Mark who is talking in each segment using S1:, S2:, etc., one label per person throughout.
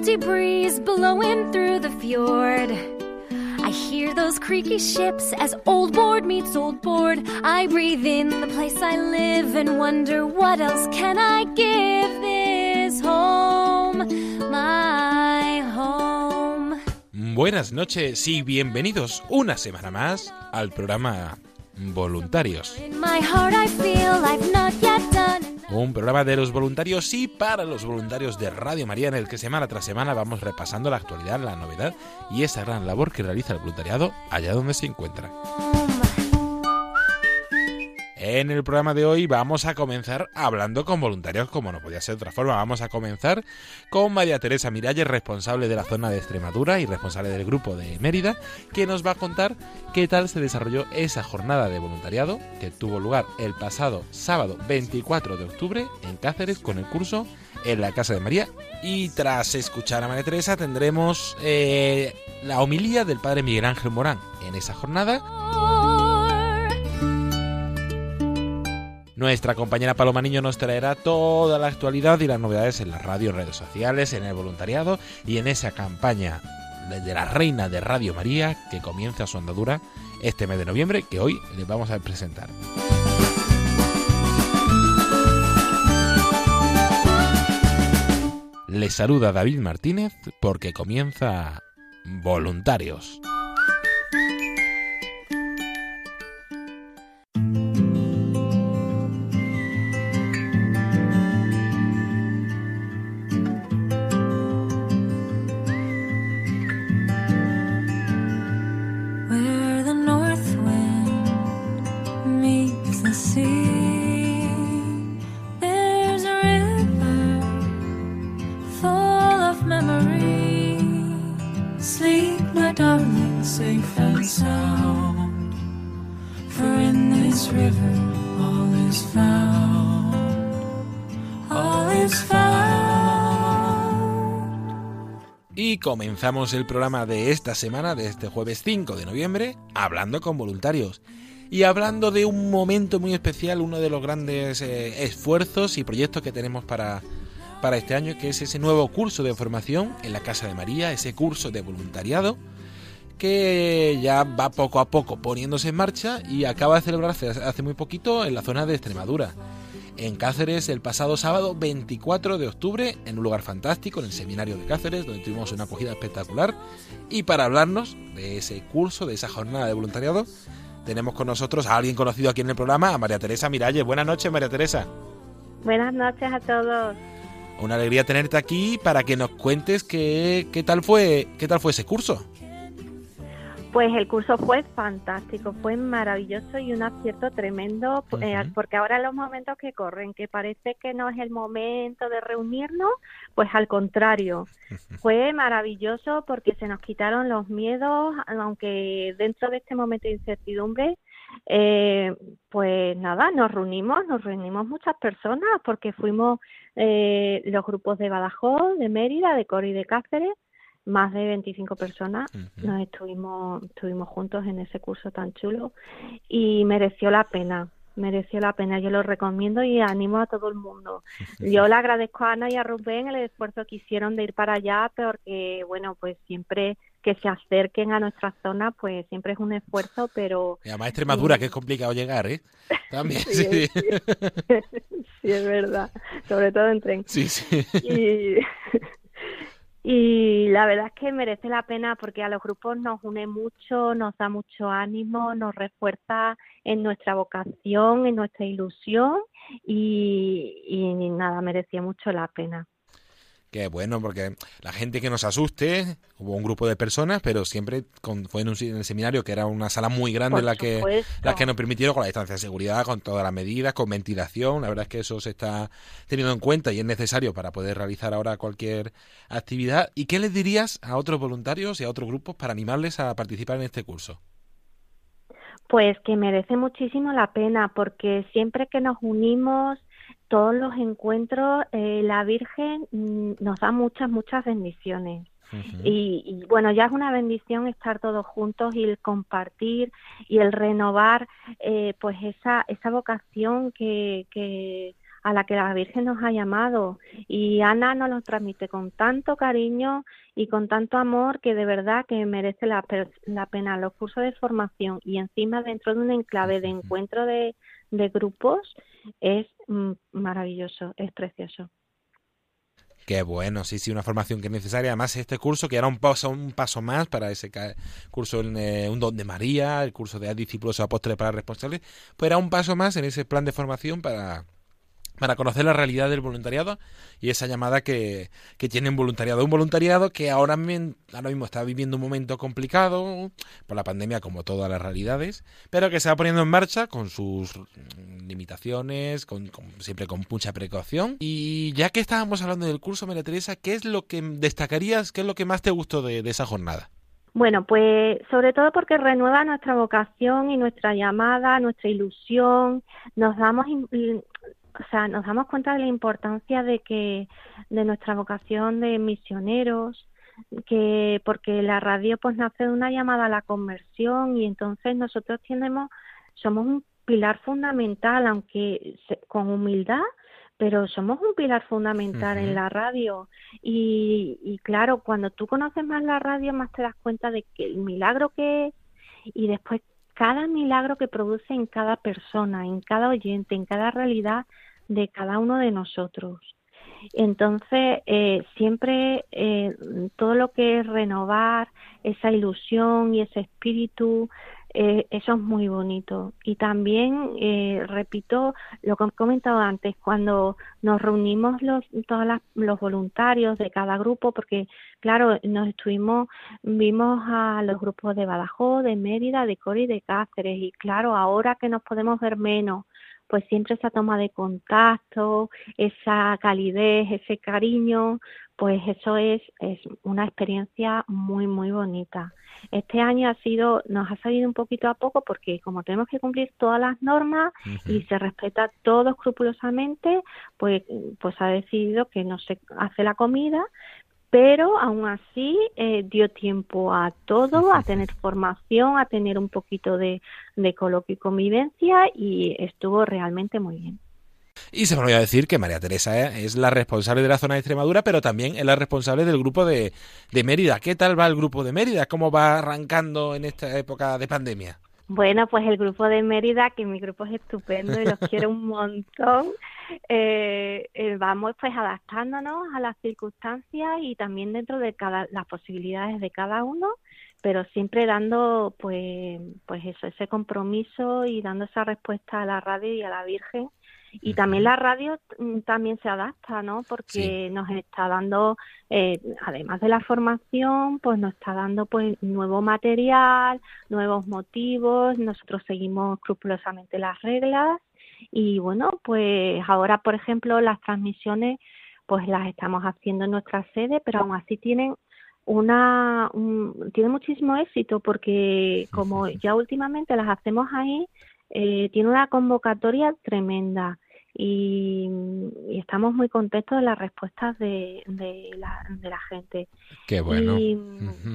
S1: Salty breeze blowing through the fjord. I hear those creaky ships as old board meets old board. I breathe in the place I live and wonder what else can I give this home, my home.
S2: Buenas noches y bienvenidos una semana más al programa Voluntarios.
S1: In my heart I feel I've not yet done
S2: Un programa de los voluntarios y para los voluntarios de Radio María en el que semana tras semana vamos repasando la actualidad, la novedad y esa gran labor que realiza el voluntariado allá donde se encuentra. En el programa de hoy vamos a comenzar hablando con voluntarios como no podía ser de otra forma. Vamos a comenzar con María Teresa Miralles, responsable de la zona de Extremadura y responsable del grupo de Mérida, que nos va a contar qué tal se desarrolló esa jornada de voluntariado que tuvo lugar el pasado sábado 24 de octubre en Cáceres con el curso en la Casa de María. Y tras escuchar a María Teresa tendremos eh, la homilía del padre Miguel Ángel Morán en esa jornada Nuestra compañera Paloma Niño nos traerá toda la actualidad y las novedades en la radio, redes sociales, en el voluntariado y en esa campaña de la Reina de Radio María que comienza su andadura este mes de noviembre que hoy les vamos a presentar. Les saluda David Martínez porque comienza Voluntarios. Y comenzamos el programa de esta semana, de este jueves 5 de noviembre, hablando con voluntarios. Y hablando de un momento muy especial, uno de los grandes eh, esfuerzos y proyectos que tenemos para, para este año, que es ese nuevo curso de formación en la Casa de María, ese curso de voluntariado, que ya va poco a poco poniéndose en marcha y acaba de celebrarse hace muy poquito en la zona de Extremadura en Cáceres el pasado sábado 24 de octubre en un lugar fantástico, en el seminario de Cáceres, donde tuvimos una acogida espectacular. Y para hablarnos de ese curso, de esa jornada de voluntariado, tenemos con nosotros a alguien conocido aquí en el programa, a María Teresa Miralles. Buenas noches, María Teresa.
S3: Buenas noches a todos.
S2: Una alegría tenerte aquí para que nos cuentes qué, qué tal fue qué tal fue ese curso.
S3: Pues el curso fue fantástico, fue maravilloso y un acierto tremendo, eh, porque ahora los momentos que corren, que parece que no es el momento de reunirnos, pues al contrario, fue maravilloso porque se nos quitaron los miedos, aunque dentro de este momento de incertidumbre, eh, pues nada, nos reunimos, nos reunimos muchas personas porque fuimos eh, los grupos de Badajoz, de Mérida, de Cori y de Cáceres, más de 25 personas nos estuvimos estuvimos juntos en ese curso tan chulo y mereció la pena mereció la pena. Yo lo recomiendo y animo a todo el mundo. Yo le agradezco a Ana y a Rubén el esfuerzo que hicieron de ir para allá, porque, bueno, pues siempre que se acerquen a nuestra zona, pues siempre es un esfuerzo, pero...
S2: Y además Extremadura, que es complicado llegar, ¿eh? También, sí.
S3: Sí. sí, es verdad. Sobre todo en tren.
S2: Sí, sí.
S3: Y... Y la verdad es que merece la pena porque a los grupos nos une mucho, nos da mucho ánimo, nos refuerza en nuestra vocación, en nuestra ilusión y, nada, merecía mucho la pena.
S2: Qué bueno, porque la gente que nos asuste, hubo un grupo de personas, pero siempre con, fue en, un, en el seminario que era una sala muy grande
S3: Por
S2: la que, la que nos permitieron con la distancia de seguridad, con todas las medidas, con ventilación. La verdad es que eso se está teniendo en cuenta y es necesario para poder realizar ahora cualquier actividad. ¿Y qué les dirías a otros voluntarios y a otros grupos para animarles a participar en este curso?
S3: Pues que merece muchísimo la pena porque siempre que nos unimos, todos los encuentros, eh, la Virgen mm, nos da muchas, muchas bendiciones. Y, y, bueno, ya es una bendición estar todos juntos y el compartir y el renovar eh, pues esa, esa vocación que, que a la que la Virgen nos ha llamado. Y Ana nos lo transmite con tanto cariño y con tanto amor que de verdad que merece la, la pena los cursos de formación y encima dentro de un enclave de encuentro de, de grupos es mm, maravilloso, es precioso.
S2: Qué bueno, sí, sí, una formación que es necesaria. Además, este curso que era un paso, un paso más para ese curso, en, eh, un don de María, el curso de discípulos apóstoles para responsables, pues era un paso más en ese plan de formación para, para conocer la realidad del voluntariado y esa llamada que, que tiene un voluntariado. Un voluntariado que ahora, ahora mismo está viviendo un momento complicado por la pandemia, como todas las realidades, pero que se va poniendo en marcha con sus limitaciones, con, siempre con mucha precaución. Y ya que estábamos hablando del curso, María Teresa, ¿qué es lo que destacarías, qué es lo que más te gustó de, de esa jornada?
S3: Bueno, pues sobre todo porque renueva nuestra vocación y nuestra llamada, nuestra ilusión, nos damos o sea, nos damos cuenta de la importancia de que de nuestra vocación de misioneros, que porque la radio pues nace de una llamada a la conversión y entonces nosotros tenemos somos un pilar fundamental, aunque se, con humildad, pero somos un pilar fundamental uh -huh. en la radio y, y claro, cuando tú conoces más la radio, más te das cuenta de que el milagro que es y después cada milagro que produce en cada persona, en cada oyente, en cada realidad de cada uno de nosotros. Entonces, eh, siempre eh, todo lo que es renovar esa ilusión y ese espíritu, eh, eso es muy bonito. Y también, eh, repito lo que he comentado antes, cuando nos reunimos los, todos los voluntarios de cada grupo, porque claro, nos estuvimos, vimos a los grupos de Badajoz, de Mérida, de Cori y de Cáceres, y claro, ahora que nos podemos ver menos, pues siempre esa toma de contacto, esa calidez, ese cariño, pues eso es, es una experiencia muy, muy bonita. Este año ha sido, nos ha salido un poquito a poco porque como tenemos que cumplir todas las normas uh -huh. y se respeta todo escrupulosamente, pues, pues ha decidido que no se hace la comida, pero aún así eh, dio tiempo a todo, a tener formación, a tener un poquito de, de coloquio y convivencia y estuvo realmente muy bien.
S2: Y se me olvidó decir que María Teresa es la responsable de la zona de Extremadura, pero también es la responsable del grupo de, de Mérida. ¿Qué tal va el grupo de Mérida? ¿Cómo va arrancando en esta época de pandemia?
S3: Bueno, pues el grupo de Mérida, que mi grupo es estupendo y los quiero un montón, eh, eh, vamos pues adaptándonos a las circunstancias y también dentro de cada, las posibilidades de cada uno, pero siempre dando pues, pues eso, ese compromiso y dando esa respuesta a la radio y a la Virgen y también la radio también se adapta, ¿no? Porque sí. nos está dando, eh, además de la formación, pues nos está dando pues nuevo material, nuevos motivos, nosotros seguimos escrupulosamente las reglas y bueno, pues ahora, por ejemplo, las transmisiones pues las estamos haciendo en nuestra sede, pero aún así tienen una un, tiene muchísimo éxito porque como ya últimamente las hacemos ahí eh, tiene una convocatoria tremenda y, y, estamos muy contentos de las respuestas de, de, la, de la gente.
S2: Qué bueno.
S3: Y,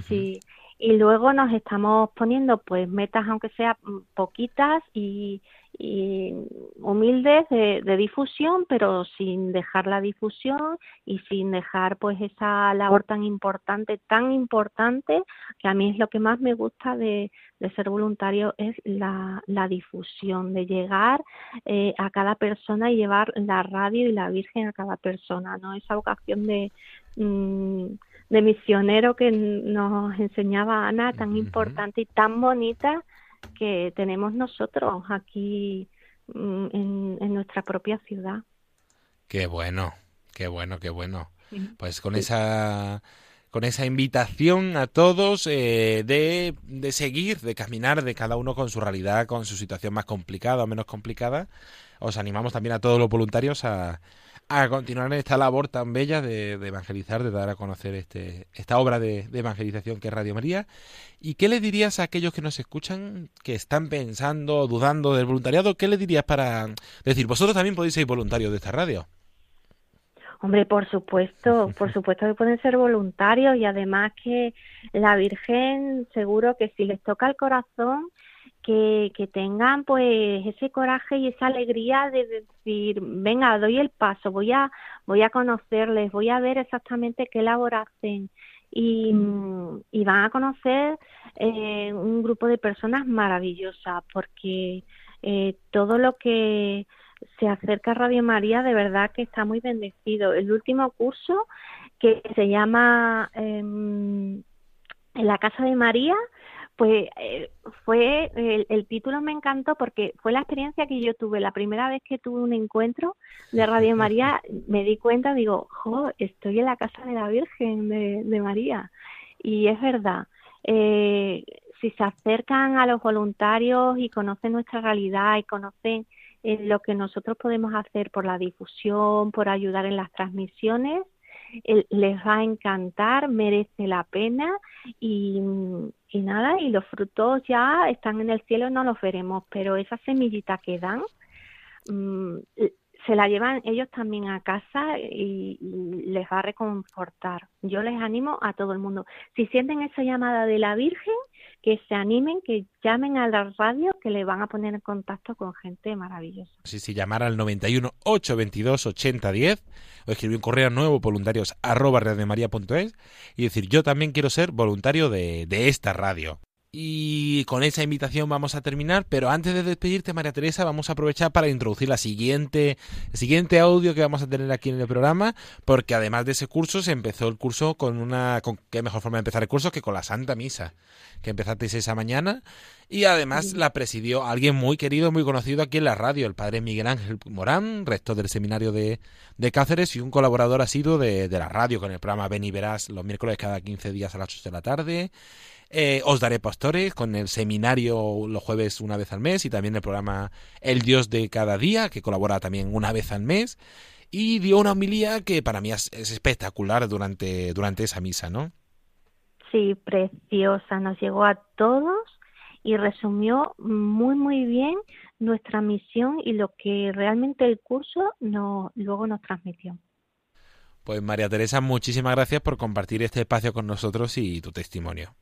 S3: sí, y luego nos estamos poniendo pues metas aunque sea mm, poquitas y, humildes de, difusión, pero sin dejar la difusión y sin dejar pues esa labor tan importante, tan importante, que a mí es lo que más me gusta de, de ser voluntario, es la, la difusión, de llegar eh, a cada persona y llevar la radio y la Virgen a cada persona, ¿no? Esa vocación de... Mm, de misionero que nos enseñaba Ana, tan importante y tan bonita que tenemos nosotros aquí mm, en, nuestra propia ciudad.
S2: Qué bueno, qué bueno, qué bueno. Pues con esa con esa invitación a todos eh, de, de, seguir, de caminar, de cada uno con su realidad, con su situación más complicada o menos complicada, os animamos también a todos los voluntarios a, a continuar en esta labor tan bella de, evangelizar, de dar a conocer este, esta obra de, evangelización que es Radio María. ¿Y qué le dirías a aquellos que nos escuchan, que están pensando, dudando del voluntariado? ¿Qué le dirías para decir, vosotros también podéis ser voluntarios de esta radio?
S3: Hombre, por supuesto, por supuesto que pueden ser voluntarios y además que la Virgen seguro que si les toca el corazón, que, que tengan pues ese coraje y esa alegría de decir, venga, doy el paso, voy a, voy a conocerles, voy a ver exactamente qué labor hacen y, y van a conocer eh, un grupo de personas maravillosas porque eh, todo lo que se acerca a Radio María de verdad que está muy bendecido. El último curso que se llama eh, En la Casa de María, pues eh, fue, el, título me encantó porque fue la experiencia que yo tuve, la primera vez que tuve un encuentro de Radio María, me di cuenta, digo, jo, estoy en la casa de la Virgen de, María. Y es verdad, eh, si se acercan a los voluntarios y conocen nuestra realidad y conocen eh, lo que nosotros podemos hacer por la difusión, por ayudar en las transmisiones, les va a encantar, merece la pena. Y, y nada, y los frutos ya están en el cielo, no los veremos, pero esa semillita que dan mm, se la llevan ellos también a casa y, les va a reconfortar. Yo les animo a todo el mundo. Si sienten esa llamada de la Virgen, que se animen, que llamen a la radio, que le van a poner en contacto con gente maravillosa.
S2: Sí, sí, llamar al 91 822 8010 o escribir un correo nuevo voluntarios arroba y decir yo también quiero ser voluntario de, de esta radio. Y con esa invitación vamos a terminar, pero antes de despedirte, María Teresa, vamos a aprovechar para introducir la siguiente, el siguiente audio que vamos a tener aquí en el programa, porque además de ese curso se empezó el curso con una, con qué mejor forma de empezar el curso que con la Santa Misa, que empezasteis esa mañana, y además la presidió alguien muy querido, muy conocido aquí en la radio, el padre Miguel Ángel Morán, rector del seminario de, de Cáceres y un colaborador asiduo de, de la radio con el programa Ven y Verás los miércoles cada 15 días a las 8 de la tarde. Eh, os daré pastores con el seminario los jueves una vez al mes y también el programa El Dios de cada día, que colabora también una vez al mes. Y dio una homilía que para mí es, espectacular durante, durante esa misa, ¿no?
S3: Sí, preciosa. Nos llegó a todos y resumió muy, muy bien nuestra misión y lo que realmente el curso no, luego nos transmitió.
S2: Pues María Teresa, muchísimas gracias por compartir este espacio con nosotros y tu testimonio.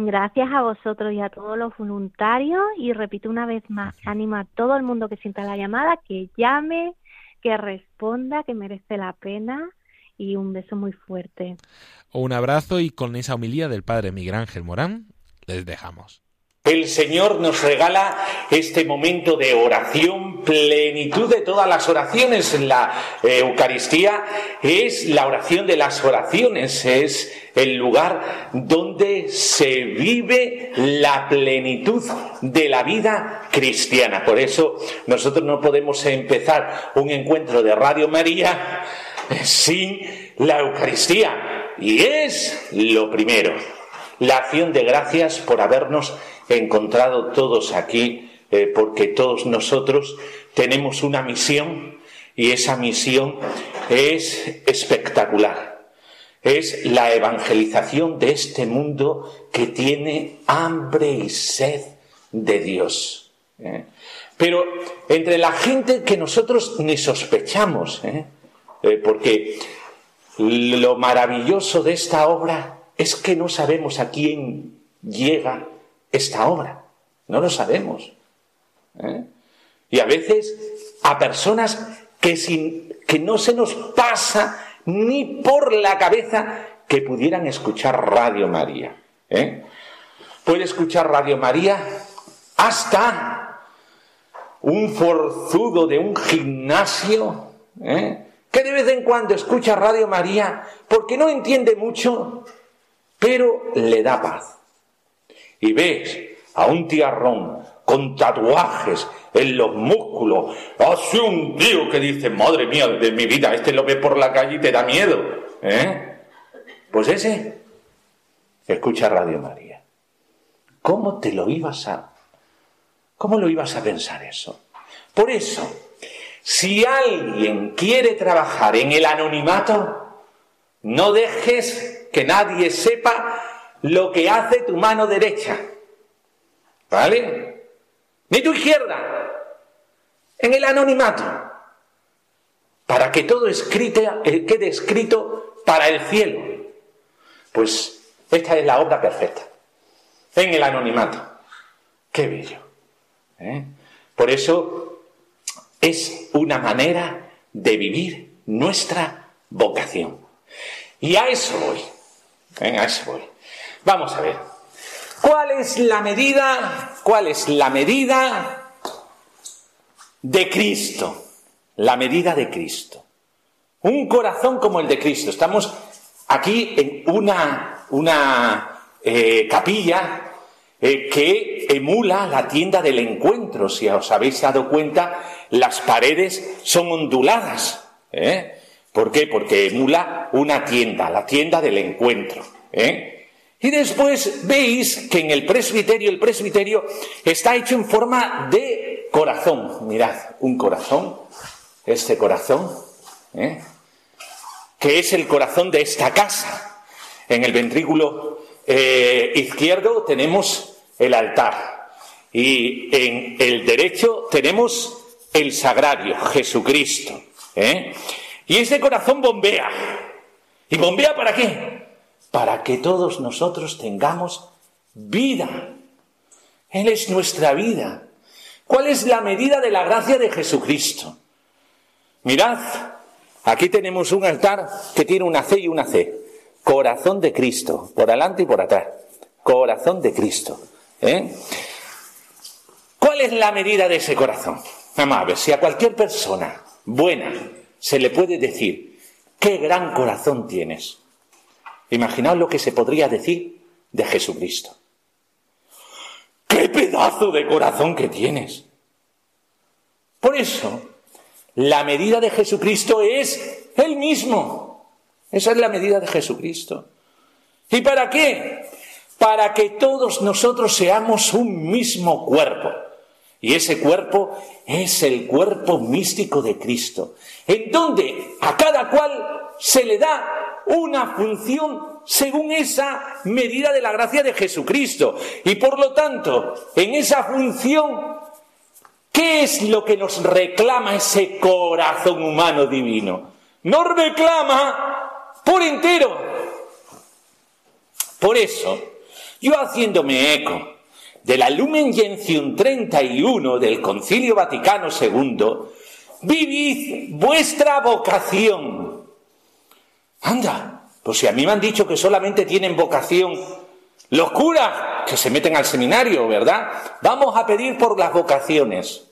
S3: Gracias a vosotros y a todos los voluntarios y repito una vez más, animo a todo el mundo que sienta la llamada, que llame, que responda, que merece la pena y un beso muy fuerte.
S2: Un abrazo y con esa humildad del Padre Miguel Ángel Morán les dejamos.
S4: El Señor nos regala este momento de oración, plenitud de todas las oraciones la eh, Eucaristía. Es la oración de las oraciones, es el lugar donde se vive la plenitud de la vida cristiana. Por eso nosotros no podemos empezar un encuentro de Radio María sin la Eucaristía. Y es lo primero, la acción de gracias por habernos encontrado todos aquí, eh, porque todos nosotros tenemos una misión y esa misión es espectacular. Es la evangelización de este mundo que tiene hambre y sed de Dios. ¿eh? Pero entre la gente que nosotros ni sospechamos, ¿eh? porque lo maravilloso de esta obra es que no sabemos a quién llega esta obra. No lo sabemos. ¿eh? Y a veces a personas que, sin, que no se nos pasa ni por la cabeza que pudieran escuchar Radio María. ¿eh? Puede escuchar Radio María hasta un forzudo de un gimnasio ¿eh? que de vez en cuando escucha Radio María porque no entiende mucho, pero le da paz. Y ves a un tiarrón con tatuajes en los músculos, así un tío que dice, madre mía de mi vida, este lo ve por la calle y te da miedo. ¿eh? Pues ese escucha Radio María. ¿Cómo te lo ibas a... ¿Cómo lo ibas a pensar eso? Por eso, si alguien quiere trabajar en el anonimato, no dejes que nadie sepa lo que hace tu mano derecha. ¿Vale? Ni tu izquierda. En el anonimato. Para que todo eh, quede escrito para el cielo. Pues esta es la obra perfecta. En el anonimato. Qué bello. ¿eh? Por eso es una manera de vivir nuestra vocación. Y a eso voy. A eso voy. Vamos a ver. ¿Cuál es la medida? ¿Cuál es la medida de Cristo? La medida de Cristo. Un corazón como el de Cristo. Estamos aquí en una, una eh, capilla eh, que emula la tienda del encuentro. Si os habéis dado cuenta, las paredes son onduladas. ¿eh? ¿Por qué? Porque emula una tienda, la tienda del encuentro. ¿eh? Y después veis que en el presbiterio, el presbiterio está hecho en forma de corazón. Mirad, un corazón, este corazón, ¿eh? que es el corazón de esta casa. En el ventrículo eh, izquierdo tenemos el altar y en el derecho tenemos el sagrario, Jesucristo. ¿eh? Y ese corazón bombea. ¿Y bombea para qué? Para que todos nosotros tengamos vida. Él es nuestra vida. ¿Cuál es la medida de la gracia de Jesucristo? Mirad, aquí tenemos un altar que tiene una C y una C. Corazón de Cristo, por adelante y por atrás. Corazón de Cristo. ¿eh? ¿Cuál es la medida de ese corazón? Vamos a ver, si a cualquier persona buena se le puede decir, qué gran corazón tienes. Imaginaos lo que se podría decir de Jesucristo. ¡Qué pedazo de corazón que tienes! Por eso, la medida de Jesucristo es Él mismo. Esa es la medida de Jesucristo. ¿Y para qué? Para que todos nosotros seamos un mismo cuerpo. Y ese cuerpo es el cuerpo místico de Cristo, en donde a cada cual se le da una función según esa medida de la gracia de Jesucristo. Y por lo tanto, en esa función, ¿qué es lo que nos reclama ese corazón humano divino? Nos reclama por entero. Por eso, yo haciéndome eco de la Lumen Gentium 31 del Concilio Vaticano II, vivid vuestra vocación. Anda, pues si a mí me han dicho que solamente tienen vocación los curas que se meten al seminario, ¿verdad? Vamos a pedir por las vocaciones,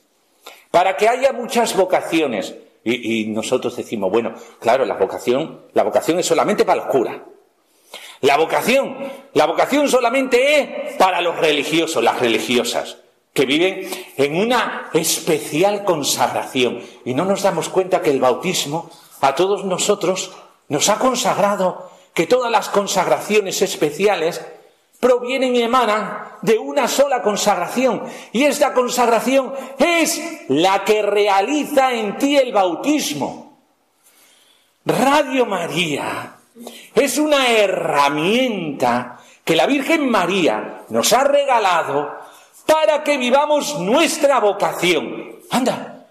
S4: para que haya muchas vocaciones. Y, nosotros decimos, bueno, claro, la vocación, la vocación es solamente para los curas. La vocación, la vocación solamente es para los religiosos, las religiosas, que viven en una especial consagración. Y no nos damos cuenta que el bautismo a todos nosotros nos ha consagrado, que todas las consagraciones especiales provienen y emanan de una sola consagración. Y esta consagración es la que realiza en ti el bautismo. Radio María es una herramienta que la Virgen María nos ha regalado para que vivamos nuestra vocación. Anda,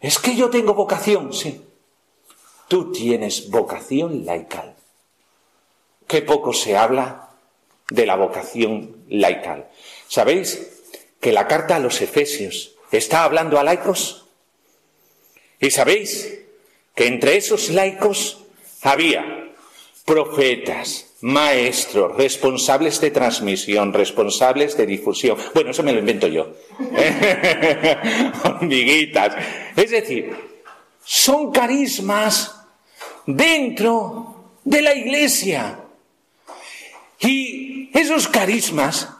S4: es que yo tengo vocación, sí. Tú tienes vocación laical. qué poco se habla de la vocación laical. ¿Sabéis que la carta a los Efesios está hablando a laicos? ¿Y sabéis que entre esos laicos había profetas, maestros, responsables de transmisión, responsables de difusión. Bueno, eso me lo invento yo. Hormiguitas. Es decir, son carismas dentro de la iglesia. Y esos carismas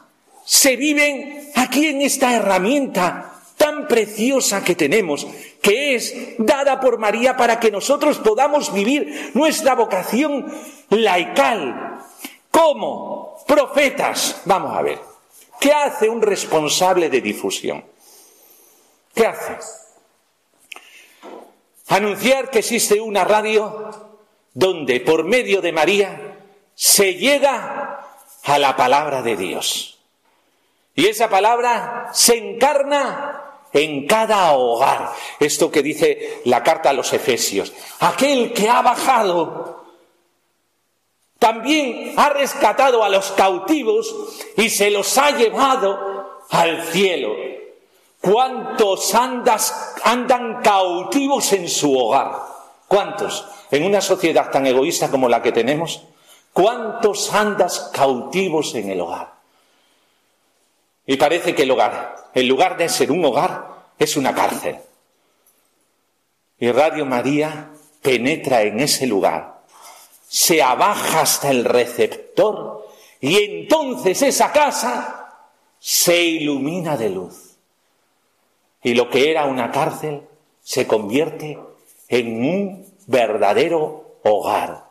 S4: se viven aquí en esta herramienta tan preciosa que tenemos, que es dada por María para que nosotros podamos vivir nuestra vocación laical. como Profetas. Vamos a ver. ¿Qué hace un responsable de difusión? ¿Qué hace? Anunciar que existe una radio donde por medio de María se llega a la palabra de Dios. Y esa palabra se encarna en cada hogar. Esto que dice la carta a los Efesios. Aquel que ha bajado también ha rescatado a los cautivos y se los ha llevado al cielo. ¿Cuántos andas, andan cautivos en su hogar? ¿Cuántos? En una sociedad tan egoísta como la que tenemos, ¿cuántos andas cautivos en el hogar? Y parece que el hogar, en lugar de ser un hogar, es una cárcel. Y Radio María penetra en ese lugar, se abaja hasta el receptor y entonces esa casa se ilumina de luz. Y lo que era una cárcel se convierte en un verdadero hogar,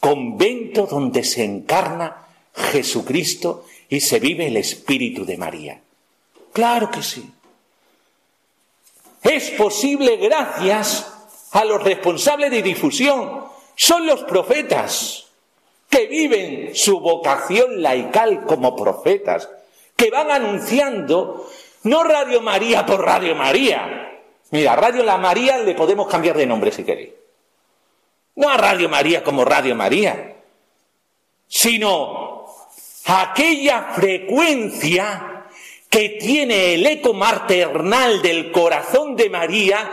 S4: convento donde se encarna Jesucristo y se vive el espíritu de María. Claro que sí. Es posible gracias a los responsables de difusión. Son los profetas que viven su vocación laical como profetas, que van anunciando no Radio María por Radio María. Mira, Radio La María le podemos cambiar de nombre si queréis. No a Radio María como Radio María, sino aquella frecuencia que tiene el eco maternal del corazón de María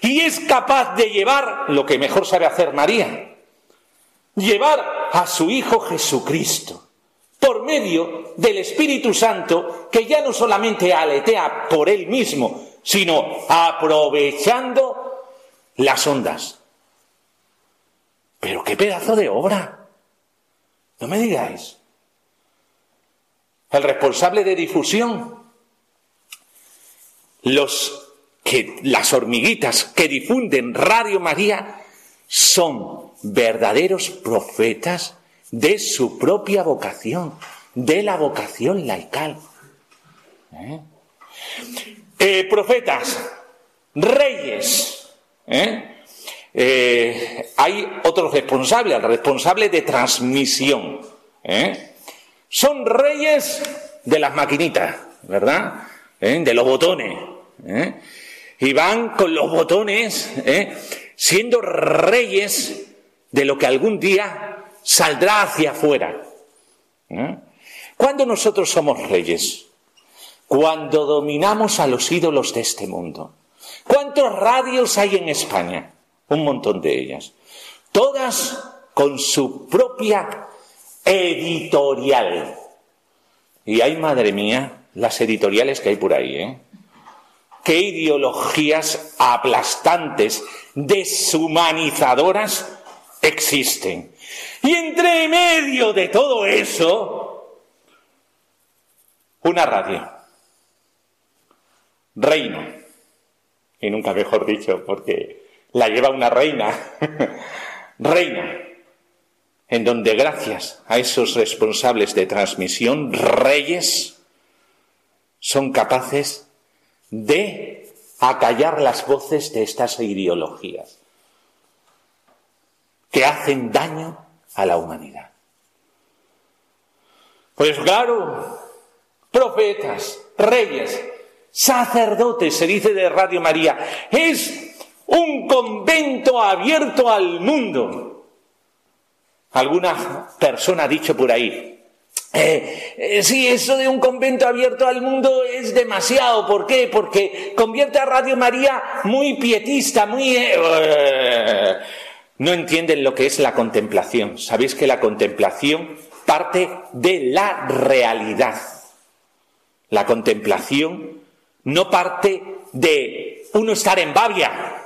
S4: y es capaz de llevar lo que mejor sabe hacer María, llevar a su Hijo Jesucristo por medio del Espíritu Santo que ya no solamente aletea por él mismo, sino aprovechando las ondas. Pero qué pedazo de obra. No me digáis el responsable de difusión, los que las hormiguitas que difunden Radio María son verdaderos profetas de su propia vocación, de la vocación laical. ¿Eh? Eh, profetas, reyes. ¿eh? hay otro responsable, el responsable de transmisión. Son reyes de las maquinitas, ¿verdad? De los botones. Y van con los botones, siendo reyes de lo que algún día saldrá hacia afuera. ¿Cuándo nosotros somos reyes? Cuando dominamos a los ídolos de este mundo. ¿Cuántos radios hay en España? Un montón de ellas. Todas con su propia editorial. Y hay, madre mía, las editoriales que hay por ahí, ¿eh? Qué ideologías aplastantes, deshumanizadoras existen. Y entre medio de todo eso, una radio. Reino. Y nunca mejor dicho, porque la lleva una reina. reina en donde gracias a esos responsables de transmisión, reyes, son capaces de acallar las voces de estas ideologías que hacen daño a la humanidad. Pues claro, profetas, reyes, sacerdotes, se dice de Radio María, es un convento abierto al mundo Alguna persona ha dicho por ahí, eh, eh, sí, eso de un convento abierto al mundo es demasiado. ¿Por qué? Porque convierte a Radio María muy pietista, muy... Eh, no entienden lo que es la contemplación. Sabéis que la contemplación parte de la realidad. La contemplación no parte de uno estar en Babia,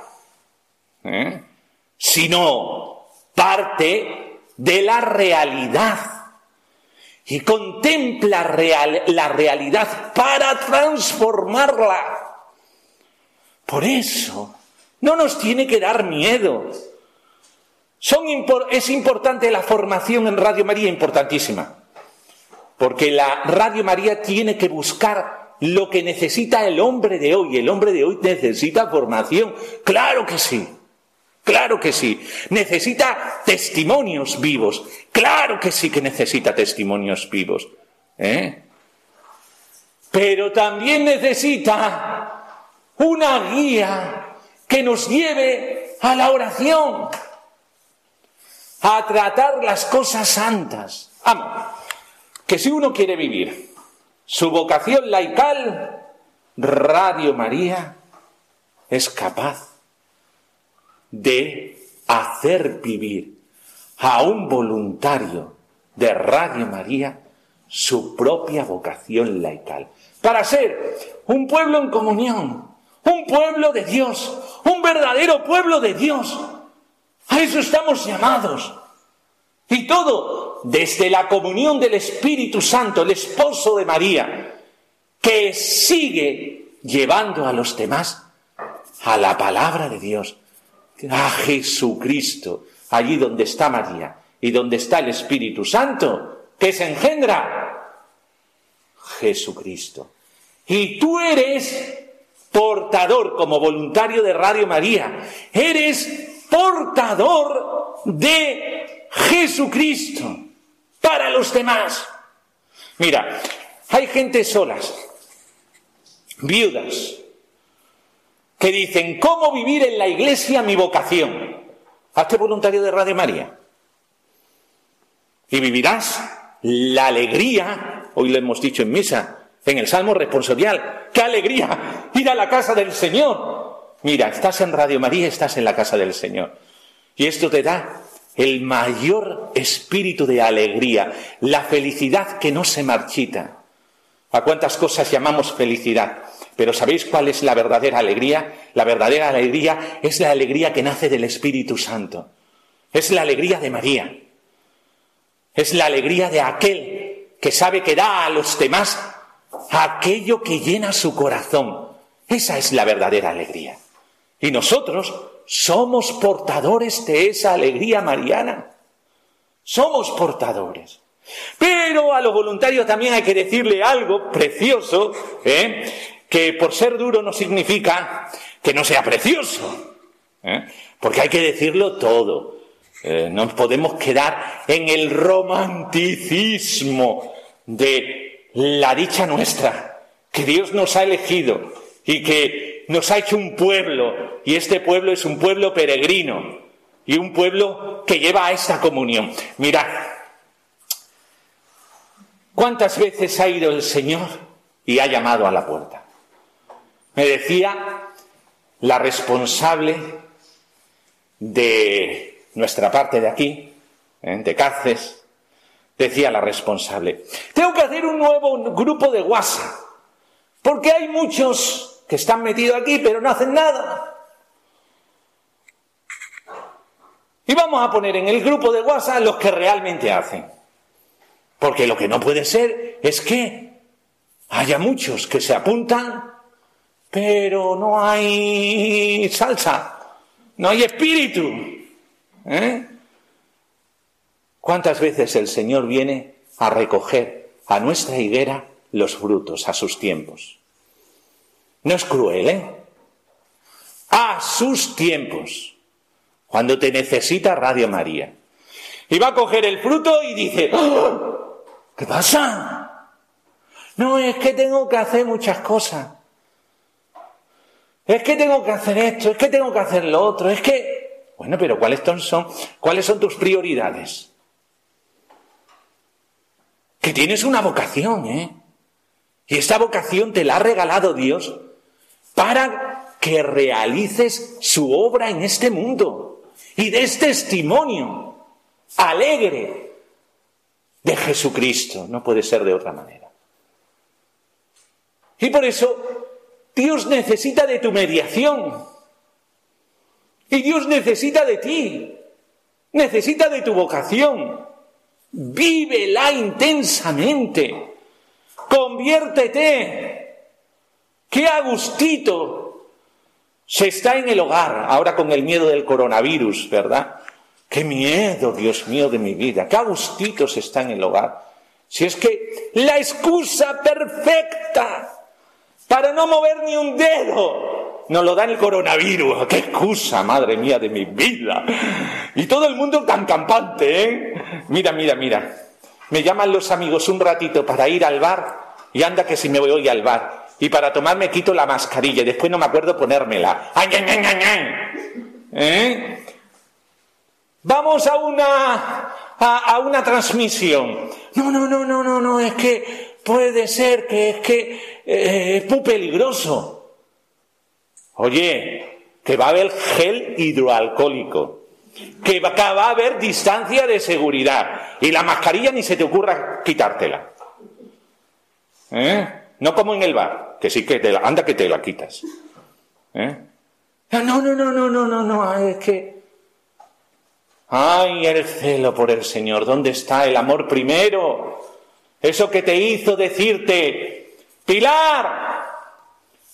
S4: sino parte de la realidad y contempla la realidad para transformarla. Por eso, no nos tiene que dar miedo. Es importante la formación en Radio María, importantísima. Porque la Radio María tiene que buscar lo que necesita el hombre de hoy. El hombre de hoy necesita formación. Claro que sí. Claro que sí. Necesita testimonios vivos. Claro que sí que necesita testimonios vivos. ¿eh? Pero también necesita una guía que nos lleve a la oración, a tratar las cosas santas. Que si uno quiere vivir su vocación laical, Radio María es capaz de hacer vivir a un voluntario de Radio María su propia vocación laical, para ser un pueblo en comunión, un pueblo de Dios, un verdadero pueblo de Dios. A eso estamos llamados. Y todo desde la comunión del Espíritu Santo, el esposo de María, que sigue llevando a los demás a la palabra de Dios, a Jesucristo, allí donde está María y donde está el Espíritu Santo, que se engendra Jesucristo. Y tú eres portador como voluntario de Radio María, eres portador de Jesucristo para los demás. Mira, hay gente solas, viudas, que dicen, ¿cómo vivir en la iglesia mi vocación? Hazte voluntario de Radio María. Y vivirás la alegría, hoy lo hemos dicho en misa, en el Salmo responsorial, qué alegría ir a la casa del Señor. Mira, estás en Radio María, estás en la casa del Señor. Y esto te da el mayor espíritu de alegría, la felicidad que no se marchita. ¿A cuántas cosas llamamos felicidad? Pero ¿sabéis cuál es la verdadera alegría? La verdadera alegría es la alegría que nace del Espíritu Santo. Es la alegría de María. Es la alegría de aquel que sabe que da a los demás aquello que llena su corazón. Esa es la verdadera alegría. Y nosotros somos portadores de esa alegría mariana. Somos portadores. Pero a los voluntarios también hay que decirle algo precioso, ¿eh? que por ser duro no significa que no sea precioso, ¿eh? porque hay que decirlo todo. Eh, no podemos quedar en el romanticismo de la dicha nuestra, que Dios nos ha elegido y que nos ha hecho un pueblo, y este pueblo es un pueblo peregrino y un pueblo que lleva a esta comunión. Mirad, ¿cuántas veces ha ido el Señor y ha llamado a la puerta? Me decía la responsable de nuestra parte de aquí, ¿eh? de Cáceres, decía la responsable, tengo que hacer un nuevo grupo de WhatsApp, porque hay muchos que están metidos aquí pero no hacen nada. Y vamos a poner en el grupo de WhatsApp los que realmente hacen. Porque lo que no puede ser es que haya muchos que se apuntan pero no hay salsa, no hay espíritu. ¿eh? ¿Cuántas veces el Señor viene a recoger a nuestra higuera los frutos a sus tiempos? No es cruel, ¿eh? A sus tiempos, cuando te necesita Radio María. Y va a coger el fruto y dice, ¡Oh! ¿qué pasa? No, es que tengo que hacer muchas cosas es que tengo que hacer esto, es que tengo que hacer lo otro, es que... Bueno, pero ¿cuáles son, cuáles son tus prioridades? que tienes una vocación, ¿eh? Y esta vocación te la ha regalado Dios para que realices su obra en este mundo y des testimonio alegre de Jesucristo. No puede ser de otra manera. Y por eso Dios necesita de tu mediación. Y Dios necesita de ti. Necesita de tu vocación. Vívela intensamente. Conviértete. Qué agustito se está en el hogar, ahora con el miedo del coronavirus, ¿verdad? Qué miedo, Dios mío, de mi vida. Qué agustito se está en el hogar. Si es que la excusa perfecta para no mover ni un dedo nos lo da el coronavirus. ¡Qué excusa, madre mía, de mi vida! Y todo el mundo tan campante, ¿eh? Mira, mira, mira. Me llaman los amigos un ratito para ir al bar y anda que si me voy al bar. Y para tomar me quito la mascarilla y después no me acuerdo ponérmela. ¡Ay, ay, ay! ¿Eh? Vamos a una, a, una transmisión. No, no, no, no, no, no, es que puede ser que es que eh, es muy peligroso. Oye, que va a haber gel hidroalcohólico, que va, a haber distancia de seguridad y la mascarilla ni se te ocurra quitártela. ¿Eh? No como en el bar, que sí que te la, anda que te la quitas. ¿Eh? No, no, no, no, no, no, no, es que Ay, el celo por el Señor, ¿dónde está el amor primero? Eso que te hizo decirte, Pilar,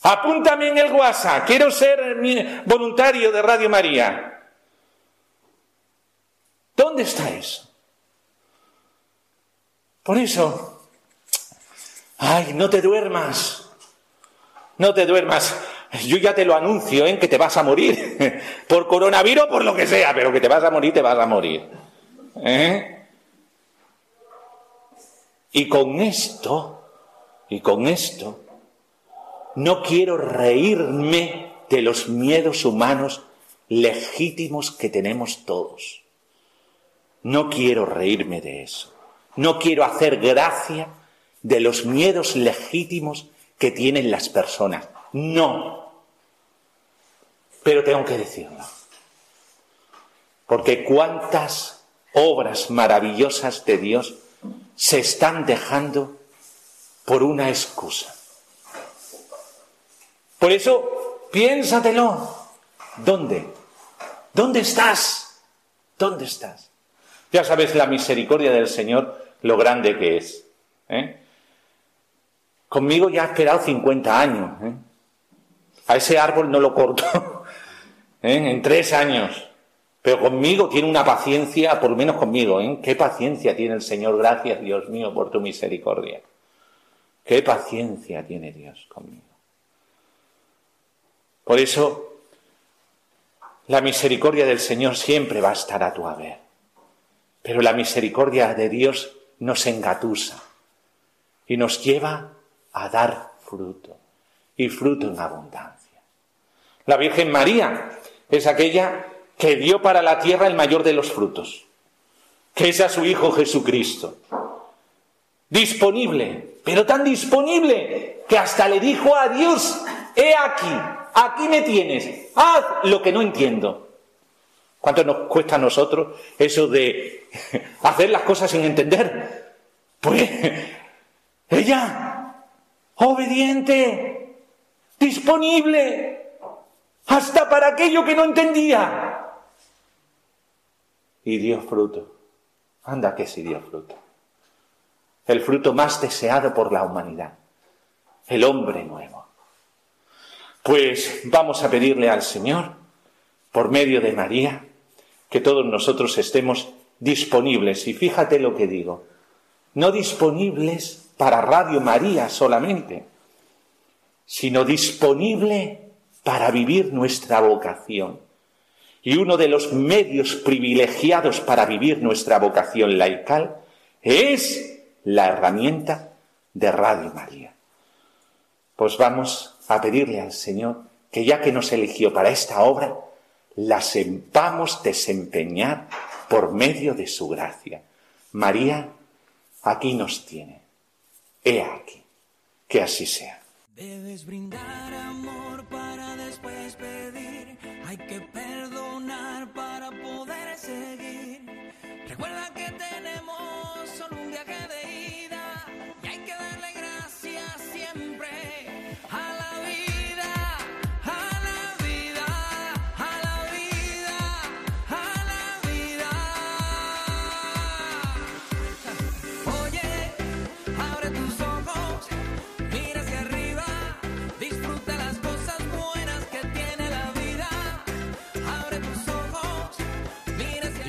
S4: apúntame en el WhatsApp, quiero ser voluntario de Radio María. ¿Dónde está eso? Por eso, ay, no te duermas, no te duermas. Yo ya te lo anuncio, ¿eh? que te vas a morir. por coronavirus, por lo que sea, pero que te vas a morir, te vas a morir. ¿Eh? Y con esto, y con esto, no quiero reírme de los miedos humanos legítimos que tenemos todos. No quiero reírme de eso. No quiero hacer gracia de los miedos legítimos que tienen las personas. No, pero tengo que decirlo. Porque cuántas obras maravillosas de Dios se están dejando por una excusa. Por eso, piénsatelo. ¿Dónde? ¿Dónde estás? ¿Dónde estás? Ya sabes la misericordia del Señor, lo grande que es. ¿eh? Conmigo ya ha esperado 50 años. ¿eh? A ese árbol no lo corto. ¿eh? en tres años. Pero conmigo tiene una paciencia, por lo menos conmigo, ¿eh? ¿Qué paciencia tiene el Señor? Gracias, Dios mío, por tu misericordia. ¿Qué paciencia tiene Dios conmigo? Por eso, la misericordia del Señor siempre va a estar a tu haber. Pero la misericordia de Dios nos engatusa y nos lleva a dar fruto, y fruto en abundancia. La Virgen María es aquella que dio para la tierra el mayor de los frutos, que es a su Hijo Jesucristo. Disponible, pero tan disponible que hasta le dijo a Dios, he aquí, aquí me tienes, haz lo que no entiendo. ¿Cuánto nos cuesta a nosotros eso de hacer las cosas sin entender? Pues ella, obediente, disponible, hasta para aquello que no entendía. Y dio fruto. Anda que sí dio fruto. El fruto más deseado por la humanidad. El hombre nuevo. Pues vamos a pedirle al Señor, por medio de María, que todos nosotros estemos disponibles. Y fíjate lo que digo. No disponibles para Radio María solamente, sino disponible para vivir nuestra vocación. Y uno de los medios privilegiados para vivir nuestra vocación laical es la herramienta de Radio María. Pues vamos a pedirle al Señor que ya que nos eligió para esta obra, la sepamos desempeñar por medio de su gracia. María, aquí nos tiene. He aquí, que así sea.
S5: Debes brindar amor para después pedir. Hay que perdonar para poder seguir. Recuerda que tenemos solo un viaje de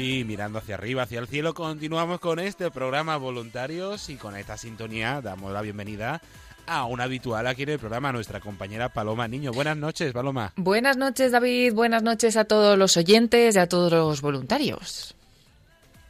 S5: Y
S2: mirando hacia arriba, hacia el cielo, continuamos con este programa Voluntarios y con esta sintonía damos la bienvenida a un habitual aquí en el programa, nuestra compañera Paloma Niño. Buenas noches, Paloma.
S6: Buenas noches, David. Buenas noches a todos los oyentes y a todos los voluntarios.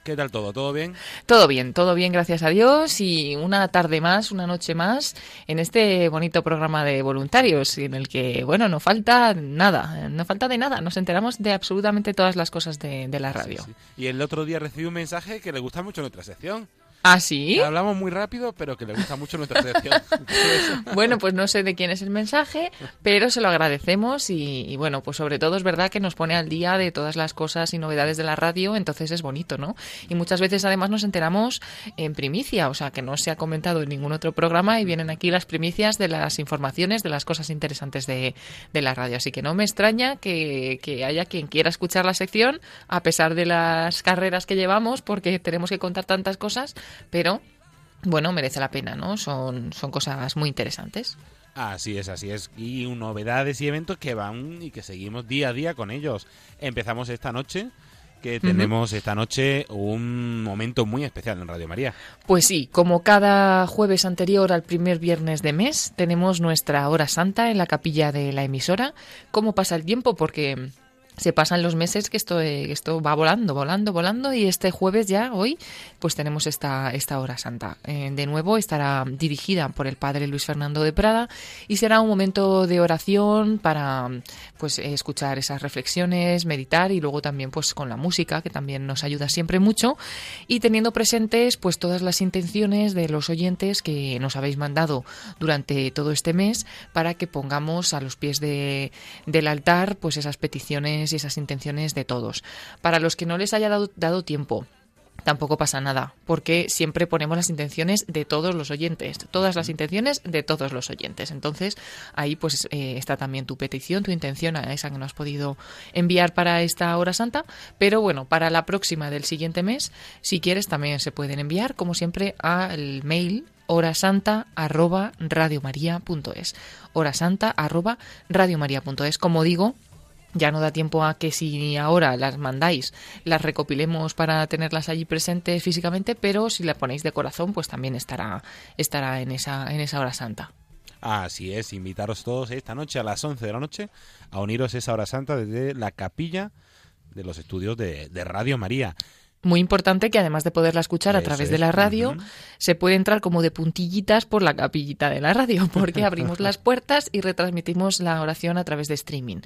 S2: ¿Qué tal todo? ¿Todo bien?
S6: Todo bien, todo bien, gracias a Dios. Y una tarde más, una noche más en este bonito programa de voluntarios, en el que, bueno, no falta nada, no falta de nada. Nos enteramos de absolutamente todas las cosas de, de la radio.
S2: Sí, sí. Y el otro día recibí un mensaje que le gusta mucho nuestra sección.
S6: ¿Ah, sí?
S2: Hablamos muy rápido, pero que le gusta mucho nuestra sección.
S6: Bueno, pues no sé de quién es el mensaje, pero se lo agradecemos y, y, bueno, pues sobre todo es verdad que nos pone al día de todas las cosas y novedades de la radio, entonces es bonito, ¿no? Y muchas veces además nos enteramos en primicia, o sea, que no se ha comentado en ningún otro programa y vienen aquí las primicias de las informaciones, de las cosas interesantes de, de la radio. Así que no me extraña que, que haya quien quiera escuchar la sección, a pesar de las carreras que llevamos, porque tenemos que contar tantas cosas, pero bueno, merece la pena, ¿no? Son, son cosas muy interesantes.
S2: Así es, así es. Y novedades y eventos que van y que seguimos día a día con ellos. Empezamos esta noche, que tenemos esta noche un momento muy especial en Radio María.
S6: Pues sí, como cada jueves anterior al primer viernes de mes, tenemos nuestra hora santa en la capilla de la emisora. ¿Cómo pasa el tiempo? Porque se pasan los meses que esto, eh, esto va volando, volando, volando y este jueves ya, hoy, pues tenemos esta, esta hora santa. Eh, de nuevo estará dirigida por el padre Luis Fernando de Prada y será un momento de oración para pues escuchar esas reflexiones, meditar y luego también pues con la música que también nos ayuda siempre mucho y teniendo presentes pues todas las intenciones de los oyentes que nos habéis mandado durante todo este mes para que pongamos a los pies de, del altar pues esas peticiones y esas intenciones de todos. Para los que no les haya dado, tiempo tampoco pasa nada, porque siempre ponemos las intenciones de todos los oyentes, todas las intenciones de todos los oyentes. Entonces, ahí pues eh, está también tu petición, tu intención, a esa que no has podido enviar para esta hora santa, pero bueno, para la próxima del siguiente mes, si quieres, también se pueden enviar, como siempre, al mail horasanta arroba radiomaria.es horasanta arroba radiomaria.es como digo ya no da tiempo a que si ahora las mandáis, las recopilemos para tenerlas allí presentes físicamente, pero si la ponéis de corazón, pues también estará, estará en, esa, en esa hora santa.
S2: Así es, invitaros todos esta noche a las 11 de la noche a uniros esa hora santa desde la capilla de los estudios de, de Radio María.
S6: Muy importante que además de poderla escuchar a través
S2: es,
S6: de la radio, se puede entrar como de puntillitas por la capillita de la radio, porque abrimos las puertas y retransmitimos la oración a través de streaming.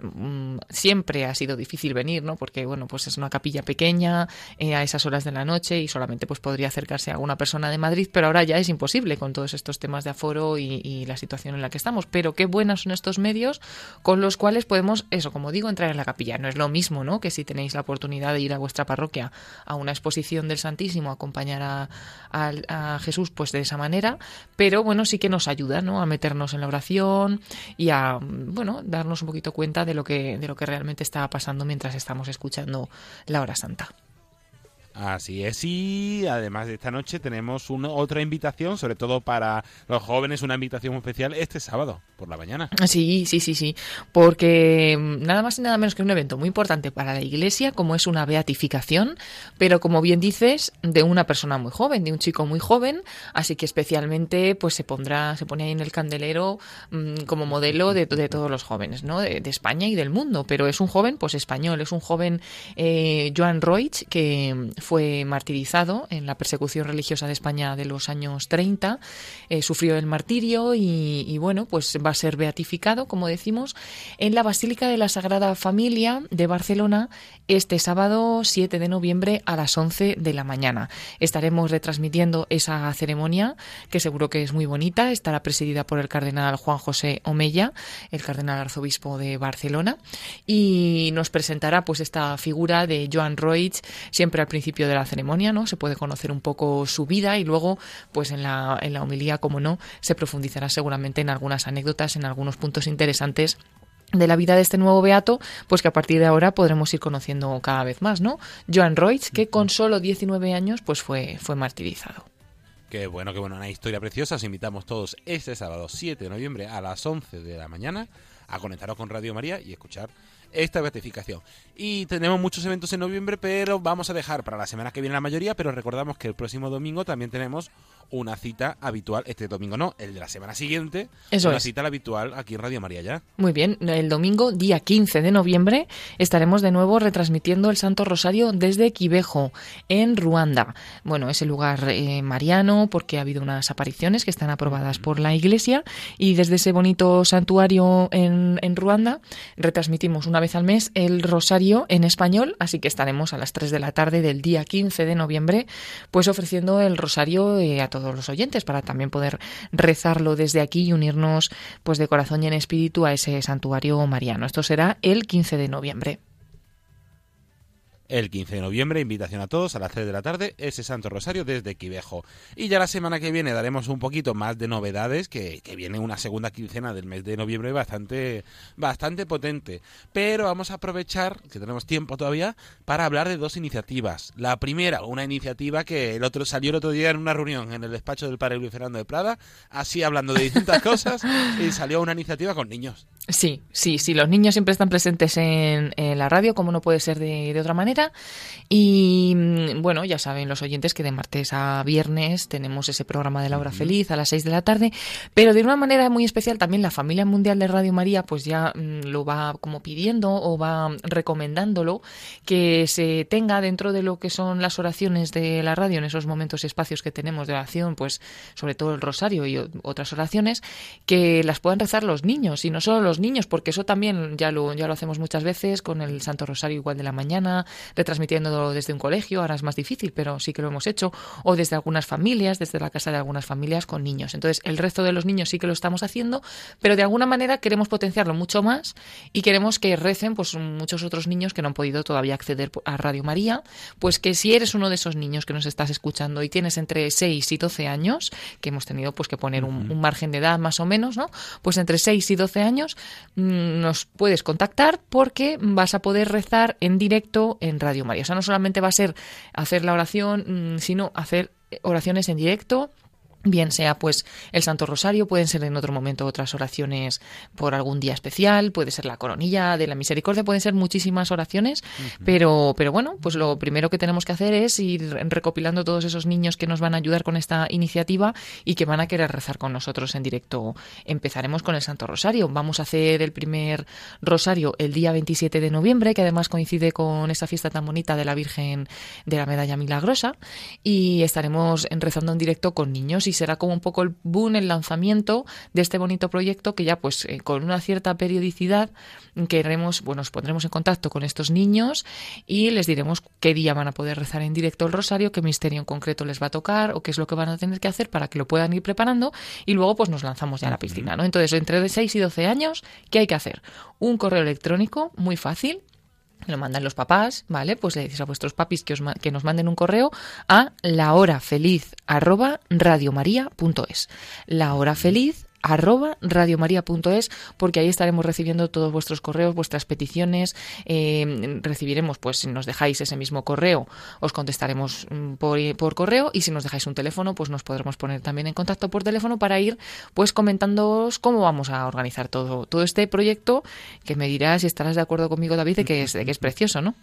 S6: Mm, Siempre ha sido difícil venir, ¿no? Porque, bueno, pues es una capilla pequeña eh, a esas horas de la noche y solamente pues podría acercarse a alguna persona de Madrid, pero ahora ya es imposible con todos estos temas de aforo y, y la situación en la que estamos. Pero qué buenos son estos medios con los cuales podemos, eso, como digo, entrar en la capilla. No es lo mismo, ¿no? Que si tenéis la oportunidad de ir a vuestra parroquia a una exposición del Santísimo, acompañar a, a- Jesús pues de esa manera, pero bueno, sí que nos ayuda, ¿no? A meternos en la oración y a, bueno, darnos un poquito cuenta de lo que, de lo que realmente está pasando mientras estamos escuchando la hora santa.
S2: Así es, y además de esta noche tenemos una, otra invitación, sobre todo para los jóvenes, una invitación especial este sábado por la mañana.
S6: Sí, sí, sí, sí, porque mm, nada más y nada menos que un evento muy importante para la Iglesia, como es una beatificación, pero como bien dices, de una persona muy joven, de un chico muy joven, así que especialmente pues se pondrá, se pone ahí en el candelero mm, como modelo de, de todos los jóvenes, ¿no? De, de España y del mundo, pero es un joven pues español, es un joven eh, Joan Roig que fue martirizado en la persecución religiosa de España de los años 30, eh, sufrió el martirio y, bueno, pues va a ser beatificado, como decimos, en la Basílica de la Sagrada Familia de Barcelona este sábado 7 de noviembre a las 11 de la mañana. Estaremos retransmitiendo esa ceremonia, que seguro que es muy bonita, estará presidida por el cardenal Juan José Omella, el cardenal arzobispo de Barcelona, y nos presentará pues esta figura de Joan Roig siempre al principio de la ceremonia, ¿no? Se puede conocer un poco su vida y luego pues en la, en la homilía, como no, se profundizará seguramente en algunas anécdotas, en algunos puntos interesantes de la vida de este nuevo beato, pues que a partir de ahora podremos ir conociendo cada vez más, ¿no? Joan Roig, que con solo 19 años pues fue, fue martirizado.
S2: Qué bueno, qué bueno, una historia preciosa. Os invitamos todos este sábado 7 de noviembre a las 11 de la mañana a conectaros con Radio María y escuchar esta beatificación. Y tenemos muchos eventos en noviembre, pero vamos a dejar para la semana que viene la mayoría, pero recordamos que el próximo domingo también tenemos una cita habitual, este domingo no, el de la semana siguiente,
S6: Eso
S2: una
S6: es.
S2: cita habitual aquí en Radio María ya.
S6: Muy bien, el domingo, día 15 de noviembre, estaremos de nuevo retransmitiendo el Santo Rosario desde Quivejo, en Ruanda. Bueno, es el lugar eh, mariano porque ha habido unas apariciones que están aprobadas por la Iglesia y desde ese bonito santuario en, en Ruanda retransmitimos una vez al mes el Rosario en español, así que estaremos a las 3 de la tarde del día 15 de noviembre, pues ofreciendo el Rosario eh, a todos los oyentes para también poder rezarlo desde aquí y unirnos pues de corazón y en espíritu a ese santuario mariano. Esto será el 15 de noviembre.
S2: El 15 de noviembre, invitación a todos a las 3 de la tarde, ese Santo Rosario desde Quivejo. Y ya la semana que viene daremos un poquito más de novedades, que, que viene una segunda quincena del mes de noviembre bastante, bastante potente. Pero vamos a aprovechar, que tenemos tiempo todavía, para hablar de dos iniciativas. La primera, una iniciativa que el otro salió el otro día en una reunión en el despacho del padre Luis Fernando de Prada, así hablando de distintas cosas, y salió una iniciativa con niños.
S6: Sí, sí, sí, los niños siempre están presentes en, en la radio, como no puede ser de, de, otra manera. Y mm, bueno, ya saben los oyentes que de martes a viernes tenemos ese programa de la hora feliz a las 6 de la tarde, pero de una manera muy especial también la familia mundial de Radio María pues ya mm, lo va como pidiendo o va recomendándolo que se tenga dentro de lo que son las oraciones de la radio en esos momentos y espacios que tenemos de oración, pues sobre todo el rosario y otras oraciones, que las puedan rezar los niños y no solo los niños, porque eso también ya lo, ya lo hacemos muchas veces con el Santo Rosario igual de la mañana, retransmitiéndolo desde un colegio, ahora es más difícil, pero sí que lo hemos hecho, o desde algunas familias, desde la casa de algunas familias con niños. Entonces, el resto de los niños sí que lo estamos haciendo, pero de alguna manera queremos potenciarlo mucho más y queremos que recen pues muchos otros niños que no han podido todavía acceder a Radio María, pues que si eres uno de esos niños que nos estás escuchando y tienes entre 6 y 12 años, que hemos tenido pues que poner un, un margen de edad más o menos, ¿no? Pues entre 6 y 12 años mm, nos puedes contactar porque vas a poder rezar en directo en Radio María. O sea, no solamente va a ser hacer la oración, sino hacer oraciones en directo bien sea pues el Santo Rosario, pueden ser en otro momento otras oraciones por algún día especial, puede ser la coronilla de la misericordia, pueden ser muchísimas oraciones, uh -huh. pero, pero bueno, pues lo primero que tenemos que hacer es ir recopilando todos esos niños que nos van a ayudar con esta iniciativa y que van a querer rezar con nosotros en directo. Empezaremos con el Santo Rosario, vamos a hacer el primer rosario el día 27 de noviembre, que además coincide con esta fiesta tan bonita de la Virgen de la Medalla Milagrosa, y estaremos rezando en directo con niños y será como un poco el boom, el lanzamiento de este bonito proyecto que ya pues eh, con una cierta periodicidad queremos, bueno, nos pondremos en contacto con estos niños y les diremos qué día van a poder rezar en directo el rosario, qué misterio en concreto les va a tocar o qué es lo que van a tener que hacer para que lo puedan ir preparando y luego pues nos lanzamos ya a la piscina, ¿no? Entonces, entre 6 y 12 años, ¿qué hay que hacer? Un correo electrónico muy fácil, lo mandan los papás, ¿vale? Pues le dices a vuestros papis que, os, que nos manden un correo a lahorafeliz. La hora feliz arroba radiomaria.es porque ahí estaremos recibiendo todos vuestros correos, vuestras peticiones, eh, recibiremos, pues si nos dejáis ese mismo correo, os contestaremos por, por, correo y si nos dejáis un teléfono, pues nos podremos poner también en contacto por teléfono para ir pues comentándoos cómo vamos a organizar todo, todo este proyecto que me dirás si estarás de acuerdo conmigo, David, de que es, de que es precioso, ¿no?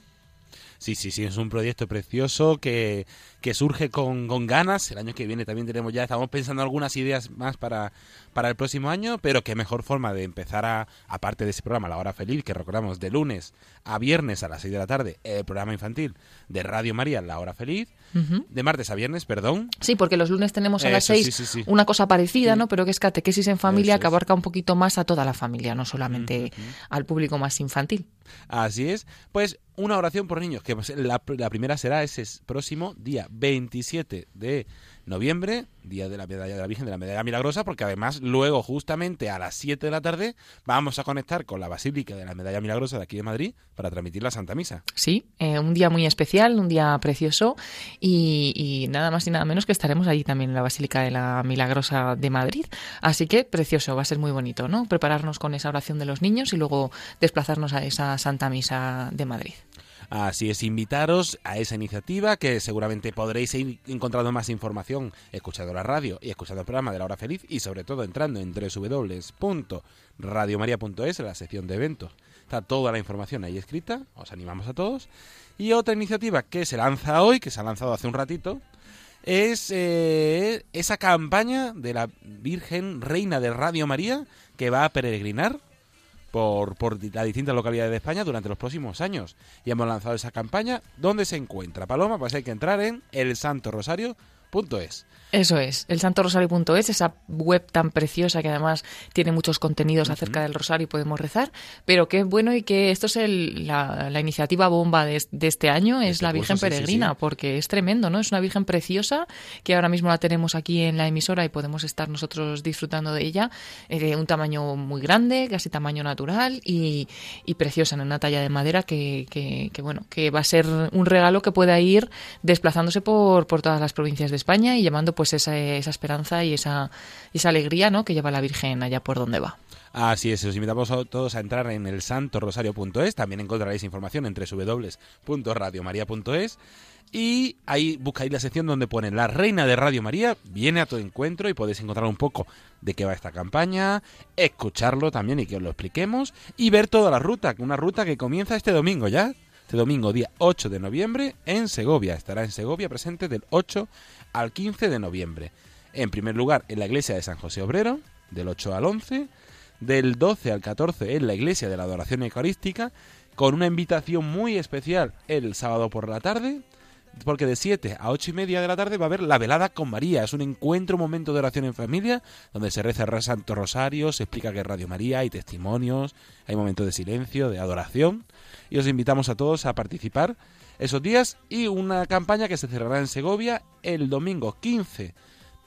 S2: Sí, sí, sí, es un proyecto precioso que, que surge con, con, ganas. El año que viene también tenemos ya, estamos pensando algunas ideas más para, para el próximo año, pero qué mejor forma de empezar a, aparte de ese programa, La Hora Feliz, que recordamos de lunes a viernes a las 6 de la tarde, el programa infantil de Radio María, La Hora Feliz, de martes a viernes, perdón.
S6: Sí, porque los lunes tenemos a las 6 una cosa parecida, ¿no? Pero que es catequesis en familia, que abarca un poquito más a toda la familia, no solamente al público más infantil.
S2: Así es. Pues una oración por niños, que pues, la, la primera será ese próximo día 27 de noviembre, día de la medalla de la Virgen de la Medalla Milagrosa, porque además luego justamente a las 7 de la tarde vamos a conectar con la Basílica de la Medalla Milagrosa de aquí de Madrid para transmitir la Santa Misa.
S6: Sí, eh, un día muy especial, un día precioso y, nada más y nada menos que estaremos allí también en la Basílica de la Milagrosa de Madrid. Así que precioso, va a ser muy bonito, ¿no? Prepararnos con esa oración de los niños y luego desplazarnos a esa Santa Misa de Madrid.
S2: Así es, invitaros a esa iniciativa que seguramente podréis ir encontrando más información escuchando la radio y escuchando el programa de la hora feliz y sobre todo entrando en www.radiomaria.es en la sección de eventos. Está toda la información ahí escrita, os animamos a todos. Y otra iniciativa que se lanza hoy, que se ha lanzado hace un ratito, es eh, esa campaña de la Virgen Reina de Radio María que va a peregrinar por, por las distintas localidades de España durante los próximos años. Y hemos lanzado esa campaña. ¿Dónde se encuentra? Paloma, pues hay que entrar en el Santo Rosario es.
S6: Eso es, el santorosario.es, esa web tan preciosa que además tiene muchos contenidos acerca del rosario y podemos rezar, pero qué bueno y que esto es la, iniciativa bomba de, este año, es este la Virgen Peregrina, porque es tremendo, ¿no? Es una Virgen preciosa que ahora mismo la tenemos aquí en la emisora y podemos estar nosotros disfrutando de ella, eh, de un tamaño muy grande, casi tamaño natural y, preciosa, en una talla de madera que, que, bueno, que va a ser un regalo que pueda ir desplazándose por, por todas las provincias de España y llevando pues esa, esa esperanza y esa, esa alegría ¿no? que lleva la Virgen allá por donde va.
S2: Así es, os invitamos a todos a entrar en el santorosario.es, también encontraréis información en www.radiomaria.es y ahí buscáis la sección donde pone La Reina de Radio María, viene a tu encuentro y podéis encontrar un poco de qué va esta campaña, escucharlo también y que os lo expliquemos y ver toda la ruta, una ruta que comienza este domingo ya, este domingo día 8 de noviembre en Segovia, estará en Segovia presente del 8 al 15 de noviembre. En primer lugar, en la iglesia de San José Obrero, del 8 al 11, del 12 al 14 en la iglesia de la adoración eucarística, con una invitación muy especial el sábado por la tarde, porque de 7 a 8 y media de la tarde va a haber la velada con María. Es un encuentro, un momento de oración en familia, donde se reza el Santo Rosario, se explica que es Radio María, hay testimonios, hay momentos de silencio, de adoración. Y os invitamos a todos a participar esos días y una campaña que se cerrará en Segovia el domingo 15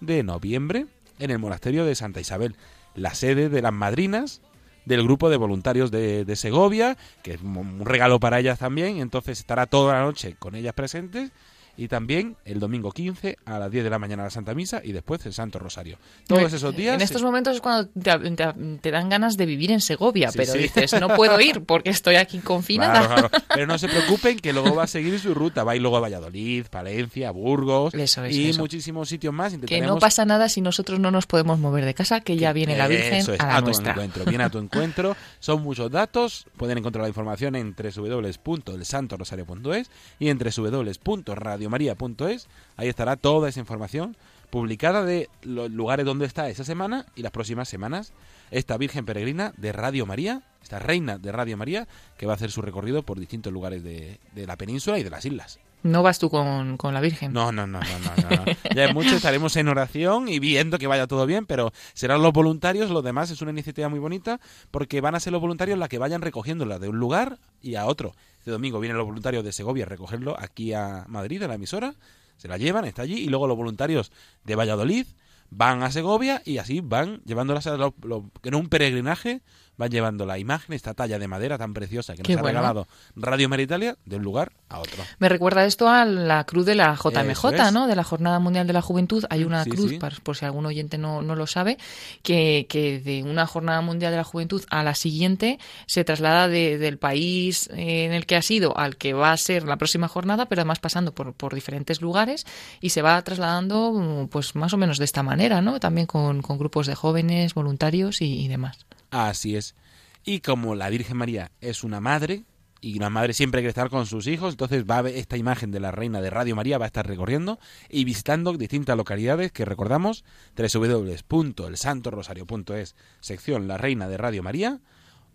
S2: de noviembre en el monasterio de Santa Isabel, la sede de las madrinas del grupo de voluntarios de, Segovia, que es un regalo para ellas también, entonces estará toda la noche con ellas presentes y también el domingo 15 a las 10 de la mañana la Santa Misa y después el Santo Rosario. Todos esos días.
S6: En estos momentos es cuando te, dan ganas de vivir en Segovia, pero dices, no puedo ir porque estoy aquí confinada.
S2: Pero no se preocupen que luego va a seguir su ruta. Va a ir luego a Valladolid, Palencia, Burgos y muchísimos sitios más.
S6: Que no pasa nada si nosotros no nos podemos mover de casa, que ya viene la Virgen a la
S2: tu encuentro. Viene a tu encuentro. Son muchos datos. Pueden encontrar la información en www.elsantorosario.es y en www.radio radiomaria.es. Ahí estará toda esa información publicada de los lugares donde está esa semana y las próximas semanas esta Virgen Peregrina de Radio María, esta reina de Radio María, que va a hacer su recorrido por distintos lugares de, la península y de las islas.
S6: No vas tú con, la Virgen.
S2: No, no, no, no, no, Ya es mucho, estaremos en oración y viendo que vaya todo bien, pero serán los voluntarios, lo demás es una iniciativa muy bonita, porque van a ser los voluntarios las que vayan recogiéndola de un lugar y a otro. Este domingo vienen los voluntarios de Segovia a recogerlo aquí a Madrid, a la emisora, se la llevan, está allí, y luego los voluntarios de Valladolid van a Segovia y así van llevándolas a en un peregrinaje van llevando la imagen, esta talla de madera tan preciosa que nos ha regalado Radio Meritalia de un lugar a otro.
S6: Me recuerda esto a la cruz de la JMJ, ¿no? De la Jornada Mundial de la Juventud. Hay una cruz, por si algún oyente no, no lo sabe, que, que, de una Jornada Mundial de la Juventud a la siguiente se traslada del país en el que ha sido al que va a ser la próxima jornada, pero además pasando por, por diferentes lugares y se va trasladando pues más o menos de esta manera, ¿no? También con, con grupos de jóvenes, voluntarios y demás.
S2: Así es. Y como la Virgen María es una madre y una madre siempre quiere estar con sus hijos, entonces va a ver esta imagen de la reina de Radio María, va a estar recorriendo y visitando distintas localidades que recordamos, www.elsantorosario.es, sección La Reina de Radio María,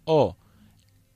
S2: o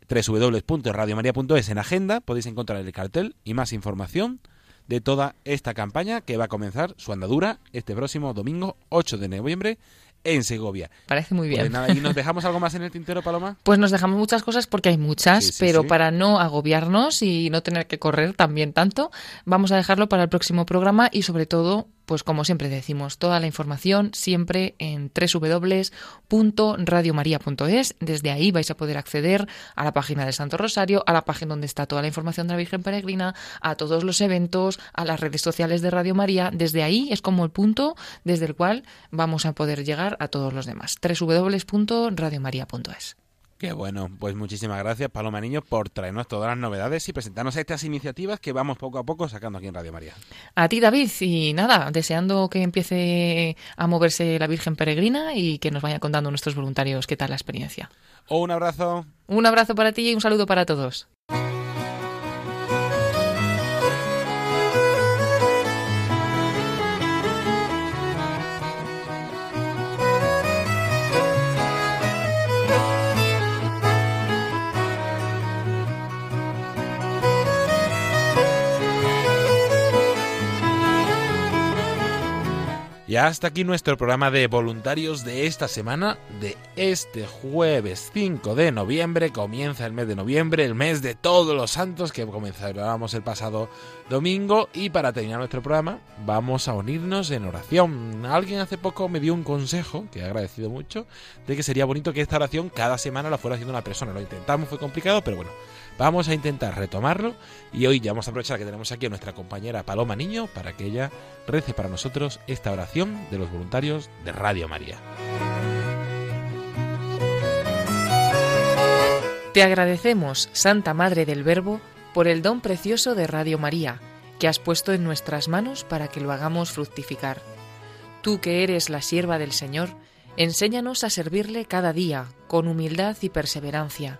S2: www.radiomaria.es en agenda, podéis encontrar el cartel y más información de toda esta campaña que va a comenzar su andadura este próximo domingo 8 de noviembre en Segovia.
S6: Parece muy
S2: Pues
S6: bien.
S2: nada, ¿Y nos dejamos algo más en el tintero, Paloma?
S6: Pues nos dejamos muchas cosas porque hay muchas,
S2: Sí, sí,
S6: pero
S2: sí.
S6: para no agobiarnos y no tener que correr también tanto, vamos a dejarlo para el próximo programa y sobre todo, pues como siempre decimos, toda la información siempre en www.radiomaria.es. Desde ahí vais a poder acceder a la página del Santo Rosario, a la página donde está toda la información de la Virgen Peregrina, a todos los eventos, a las redes sociales de Radio María. Desde ahí es como el punto desde el cual vamos a poder llegar a todos los demás. www.radiomaria.es.
S2: Qué bueno, pues muchísimas gracias, Paloma Niño, por traernos todas las novedades y presentarnos estas iniciativas que vamos poco a poco sacando aquí en Radio María.
S6: A ti, David, y nada, deseando que empiece a moverse la Virgen Peregrina y que nos vaya contando nuestros voluntarios qué tal la experiencia.
S2: Un abrazo.
S6: Un abrazo para ti y un saludo para todos.
S2: Y hasta aquí nuestro programa de voluntarios de esta semana, de este jueves 5 de noviembre. Comienza el mes de noviembre, el mes de todos los santos que comenzábamos el pasado domingo. Y para terminar nuestro programa, vamos a unirnos en oración. Alguien hace poco me dio un consejo, que he agradecido mucho, de que sería bonito que esta oración cada semana la fuera haciendo una persona. Lo intentamos, fue complicado, pero bueno. Vamos a intentar retomarlo y hoy ya vamos a aprovechar que tenemos aquí a nuestra compañera Paloma Niño para que ella rece para nosotros esta oración de los voluntarios de Radio María.
S6: Te agradecemos, Santa Madre del Verbo, por el don precioso de Radio María, que has puesto en nuestras manos para que lo hagamos fructificar. Tú que eres la sierva del Señor, enséñanos a servirle cada día, con humildad y perseverancia,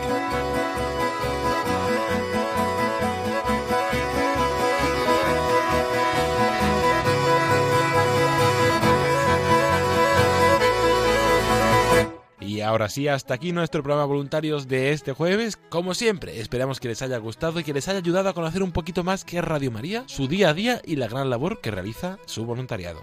S2: Y ahora sí, hasta aquí nuestro programa voluntarios de este jueves. Como siempre, esperamos que les haya gustado y que les haya ayudado a conocer un poquito más qué es Radio María, su día a día y la gran labor que realiza su voluntariado.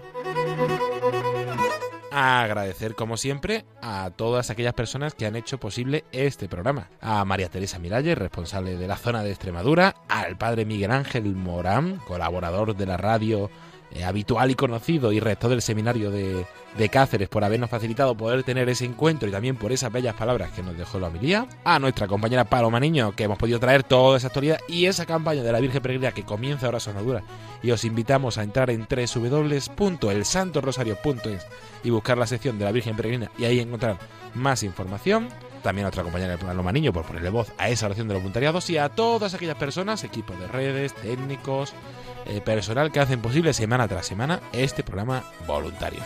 S2: Agradecer, como siempre, a todas aquellas personas que han hecho posible este programa. A María Teresa Miralles, responsable de la zona de Extremadura, al padre Miguel Ángel Morán, colaborador de la radio eh, habitual y conocido y rector del seminario de, de Cáceres por habernos facilitado poder tener ese encuentro y también por esas bellas palabras que nos dejó la homilía. A nuestra compañera Paloma Niño, que hemos podido traer toda esa actualidad y esa campaña de la Virgen Peregrina que comienza ahora su andadura. Y os invitamos a entrar en www.elsantorosario.es y buscar la sección de la Virgen Peregrina y ahí encontrar más información. También a nuestra compañera Paloma Niño por ponerle voz a esa oración de los voluntariados y a todas aquellas personas, equipos de redes, técnicos, eh, personal que hacen posible semana tras semana este programa voluntario.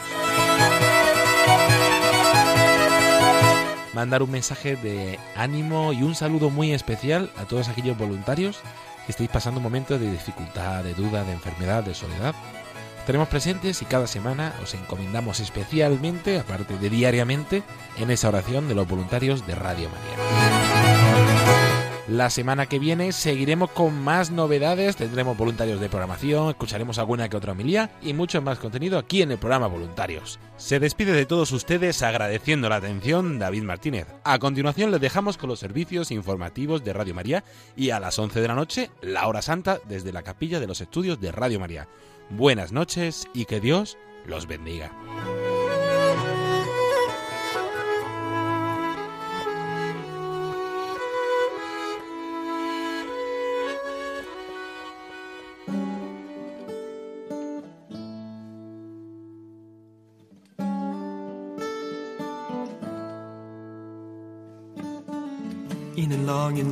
S2: Mandar un mensaje de ánimo y un saludo muy especial a todos aquellos voluntarios que estéis pasando momentos de dificultad, de duda, de enfermedad, de soledad. Estaremos presentes y cada semana os encomendamos especialmente, aparte de diariamente, en esa oración de los voluntarios de Radio María. La semana que viene seguiremos con más novedades, tendremos voluntarios de programación, escucharemos alguna que otra homilía y mucho más contenido aquí en el programa Voluntarios. Se despide de todos ustedes agradeciendo la atención David Martínez. A continuación les dejamos con los servicios informativos de Radio María y a las 11 de la noche la hora santa desde la capilla de los estudios de Radio María. Buenas noches y que Dios los bendiga.